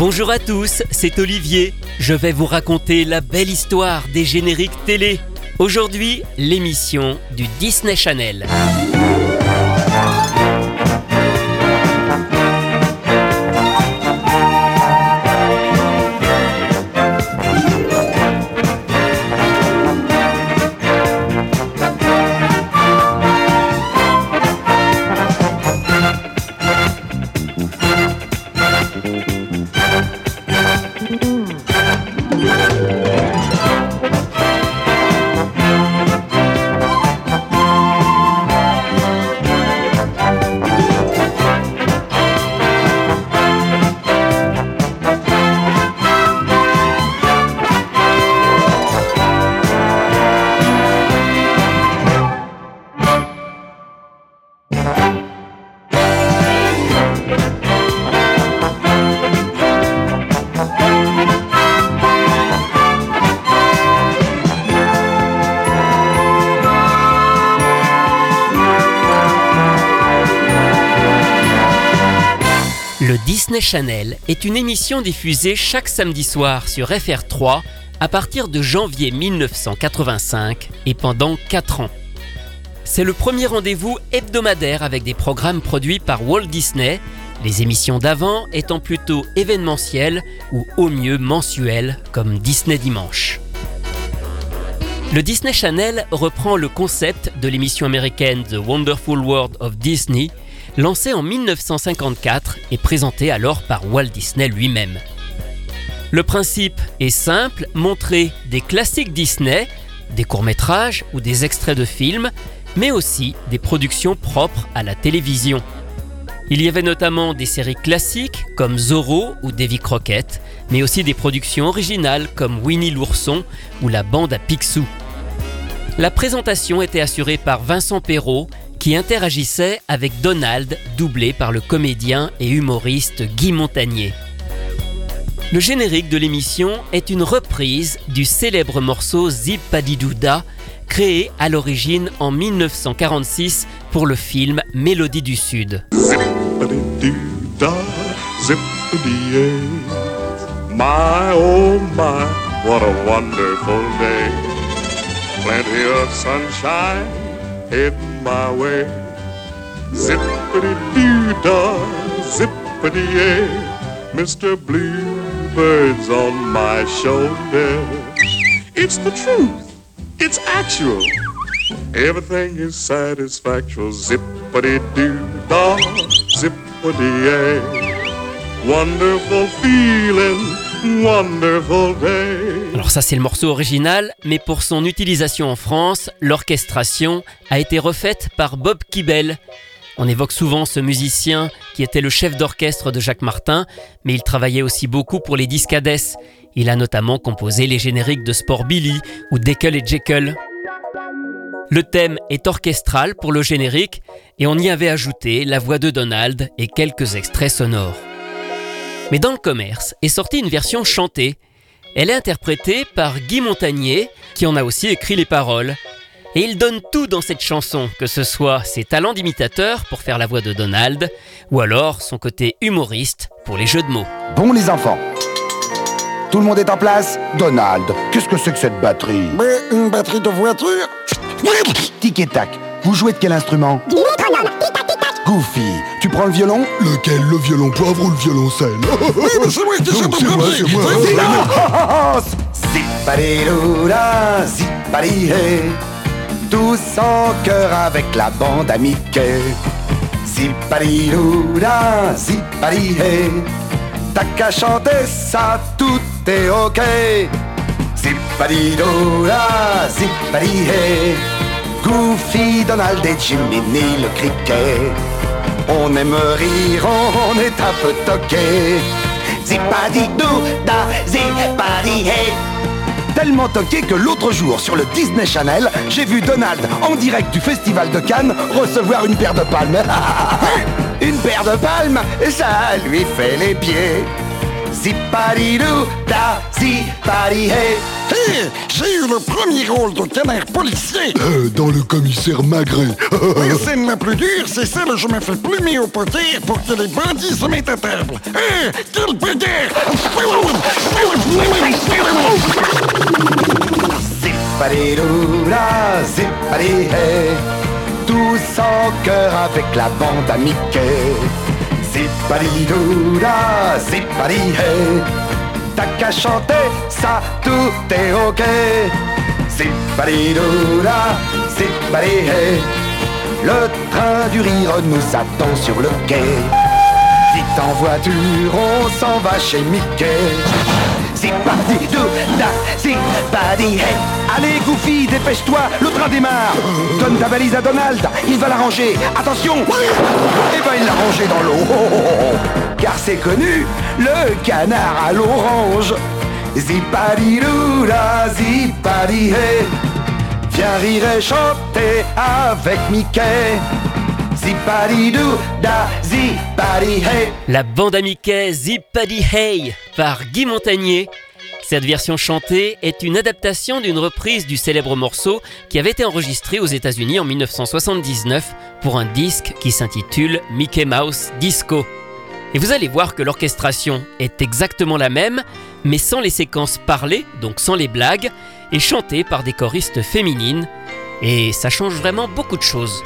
Bonjour à tous, c'est Olivier. Je vais vous raconter la belle histoire des génériques télé. Aujourd'hui, l'émission du Disney Channel. Disney Channel est une émission diffusée chaque samedi soir sur FR3 à partir de janvier 1985 et pendant 4 ans. C'est le premier rendez-vous hebdomadaire avec des programmes produits par Walt Disney, les émissions d'avant étant plutôt événementielles ou au mieux mensuelles comme Disney Dimanche. Le Disney Channel reprend le concept de l'émission américaine The Wonderful World of Disney lancé en 1954 et présenté alors par Walt Disney lui-même. Le principe est simple, montrer des classiques Disney, des courts-métrages ou des extraits de films, mais aussi des productions propres à la télévision. Il y avait notamment des séries classiques comme Zorro ou Davy Crockett, mais aussi des productions originales comme Winnie l'ourson ou la bande à Picsou. La présentation était assurée par Vincent Perrault qui interagissait avec Donald, doublé par le comédien et humoriste Guy Montagnier. Le générique de l'émission est une reprise du célèbre morceau Zip Padidouda, créé à l'origine en 1946 pour le film Mélodie du Sud. My, oh. Plenty of sunshine head my way. Zippity doo dah, zippity eh. yay. Mr. Bluebird's on my shoulder. It's the truth, it's actual. Everything is satisfactory. Zippity doo dah, zippity yay. Wonderful feeling. Alors ça c'est le morceau original, mais pour son utilisation en France, l'orchestration a été refaite par Bob Kibel. On évoque souvent ce musicien qui était le chef d'orchestre de Jacques Martin, mais il travaillait aussi beaucoup pour les Discades. Il a notamment composé les génériques de Sport Billy ou Dekel et Jekyll. Le thème est orchestral pour le générique et on y avait ajouté la voix de Donald et quelques extraits sonores. Mais dans le commerce est sortie une version chantée. Elle est interprétée par Guy Montagnier qui en a aussi écrit les paroles. Et il donne tout dans cette chanson, que ce soit ses talents d'imitateur pour faire la voix de Donald, ou alors son côté humoriste pour les jeux de mots. Bon les enfants. Tout le monde est en place Donald, qu'est-ce que c'est que cette batterie? Mais une batterie de voiture? Tic et tac. Vous jouez de quel instrument? Du métronome. Goofy. Prends le violon Lequel Le violon poivre ou le violoncelle Oui, mais c'est moi qui chante c'est en moi, premier c'est moi. Vas-y. Zippadidouda, zippadihé. Tous en chœur avec la bande à Mickey. Zippadidouda, zippadihé. T'as qu'à chanter ça, tout est ok. Zippadidouda, zippadihé. Goofy, Donald et Jimmy le criquet. On aime rire, on est un peu toqué. Zippadidouda, zippadihé. Tellement toqué que l'autre jour sur le Disney Channel, j'ai vu Donald en direct du Festival de Cannes recevoir une paire de palmes. une paire de palmes, ça lui fait les pieds. Zippadidou, da, zippadihé. Hé, j'ai eu le premier rôle de canard policier. Euh, dans le commissaire Magret. La scène la plus dure, c'est celle où je me fais plumer au poter pour que les bandits se mettent à table. Hé, quelle bagarre Tous en cœur avec la bande à Mickey T'as qu'à chanter, ça tout est ok. Zippadidou-la, zippadihé Le train du rire nous attend sur le quai. Vite en voiture, on s'en va chez Mickey Zippadidou-la, zippadihé Allez Goofy, dépêche-toi, le train démarre Donne ta valise à Donald, il va la ranger Attention Eh ben il l'a rangée dans l'eau Oh, oh, oh, oh. Car c'est connu, le canard à l'orange Zippadidou-la, zippadihé Viens rire et chanter avec Mickey Zippadidou, da, zippadihé La bande à Mickey Zippity Hey par Guy Montagnier. Cette version chantée est une adaptation d'une reprise du célèbre morceau qui avait été enregistré aux États-Unis en 1979 pour un disque qui s'intitule Mickey Mouse Disco. Et vous allez voir que l'orchestration est exactement la même, mais sans les séquences parlées, donc sans les blagues, et chantée par des choristes féminines. Et ça change vraiment beaucoup de choses.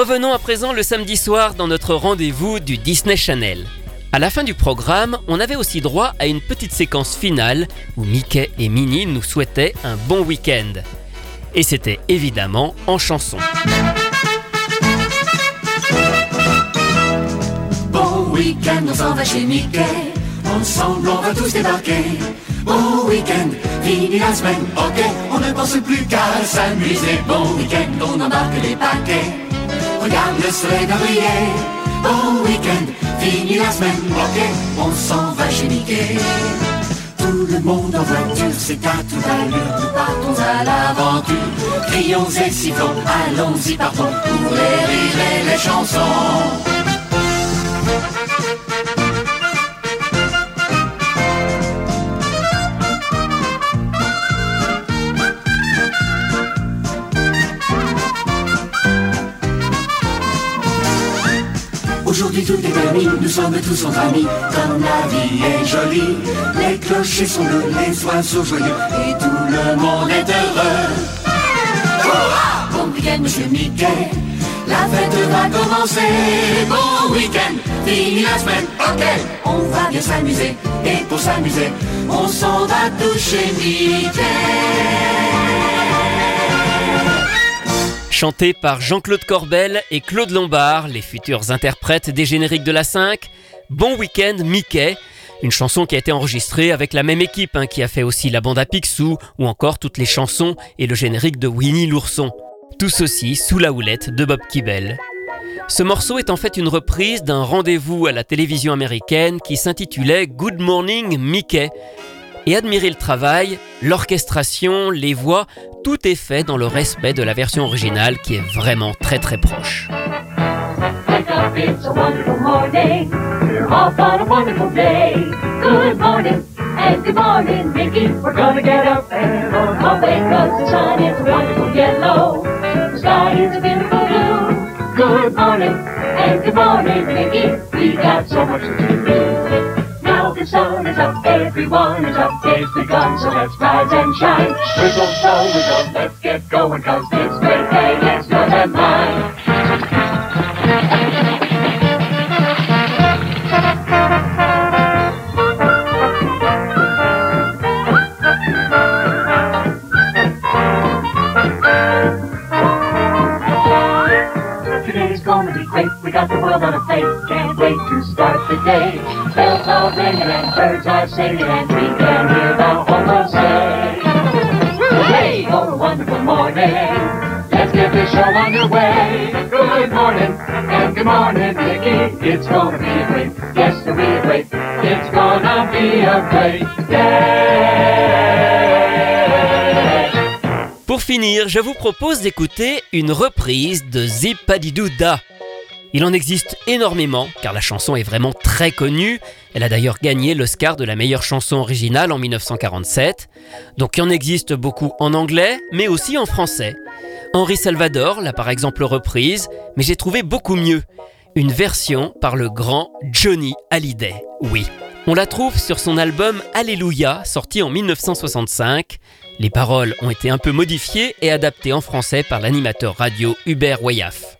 Revenons à présent le samedi soir dans notre rendez-vous du Disney Channel. À la fin du programme, on avait aussi droit à une petite séquence finale où Mickey et Minnie nous souhaitaient un bon week-end. Et c'était évidemment en chanson. Bon week-end, on s'en va chez Mickey. Ensemble, on va tous débarquer. Bon week-end, fini la semaine, ok. On ne pense plus qu'à s'amuser. Bon week-end, on embarque les paquets. Regarde le soleil briller. Bon week-end, fini la semaine, ok. On s'en va chez Mickey. Tout le monde en voiture, c'est à toute allure. Nous partons à l'aventure. Crions et sifflons, allons-y, partons pour les rires et les chansons. Aujourd'hui tout est permis, nous sommes tous entre amis, comme la vie est jolie. Les clochers sont bleus, les oiseaux joyeux, et tout le monde est heureux. Bon week-end, monsieur Mickey, la fête va commencer. Bon week-end, fini la semaine, ok. On va bien s'amuser, et pour s'amuser, on s'en va toucher Mickey. Chanté par Jean-Claude Corbel et Claude Lombard, les futurs interprètes des génériques de la 5, Bon Week-end Mickey, une chanson qui a été enregistrée avec la même équipe hein, qui a fait aussi la bande à Picsou ou encore toutes les chansons et le générique de Winnie l'ourson. Tout ceci sous la houlette de Bob Kibel. Ce morceau est en fait une reprise d'un rendez-vous à la télévision américaine qui s'intitulait Good Morning Mickey. Et admirez le travail, l'orchestration, les voix, tout est fait dans le respect de la version originale qui est vraiment très très proche. Good morning and good morning, Mickey. We got so much to do. Sun is up, everyone is up, day's begun, so let's rise and shine. Wiggle, so wiggle, let's get going, cause this great day is yours and mine. Today's gonna be great. We got the world on a plate. Can't wait to start the day. Bells are ringing and birds are singing and we can hear the world say, Hey, oh, a wonderful morning. Let's get this show underway. Good morning and good morning, Mickey. It's gonna be a great, yes, it'll be a great. It's gonna be a great day. Pour finir, je vous propose d'écouter une reprise de Zipadidou Da. Il en existe énormément, car la chanson est vraiment très connue. Elle a d'ailleurs gagné l'Oscar de la meilleure chanson originale en 1947. Donc il en existe beaucoup en anglais, mais aussi en français. Henri Salvador l'a par exemple reprise, mais j'ai trouvé beaucoup mieux. Une version par le grand Johnny Hallyday. Oui. On la trouve sur son album Alléluia, sorti en 1965. Les paroles ont été un peu modifiées et adaptées en français par l'animateur radio Hubert Wayaf.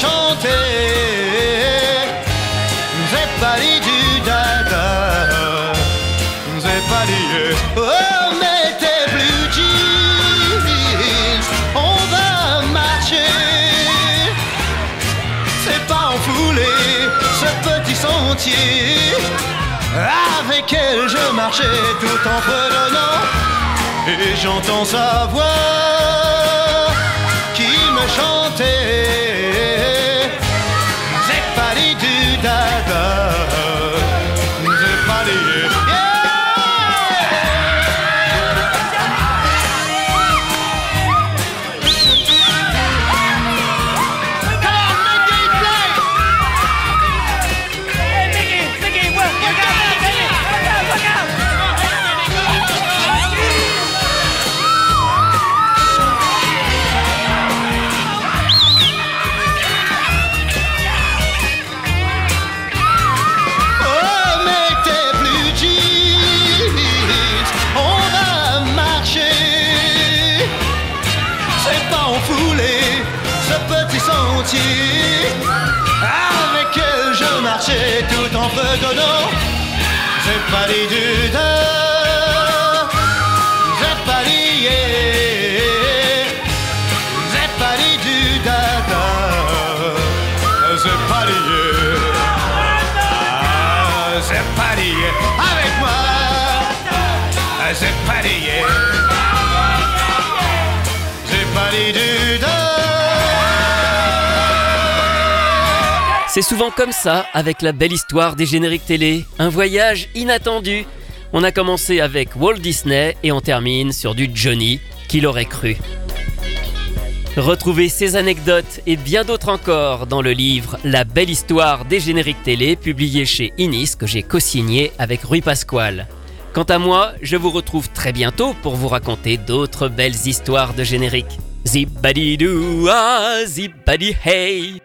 chantait. C'est pas des Judas, c'est pas des yeah. Oh, mais t'es plus jeans, on va marcher. C'est pas en foulée, ce petit sentier. Avec elle, je marchais tout en fredonnant. Et j'entends sa voix qui me chantait. C'est pas C'est souvent comme ça avec la belle histoire des génériques télé, un voyage inattendu. On a commencé avec Walt Disney et on termine sur du Johnny, qui l'aurait cru. Retrouvez ces anecdotes et bien d'autres encore dans le livre La belle histoire des génériques télé publié chez Inis que j'ai co-signé avec Rui Pasquale. Quant à moi, je vous retrouve très bientôt pour vous raconter d'autres belles histoires de génériques. Ah, zippity hey.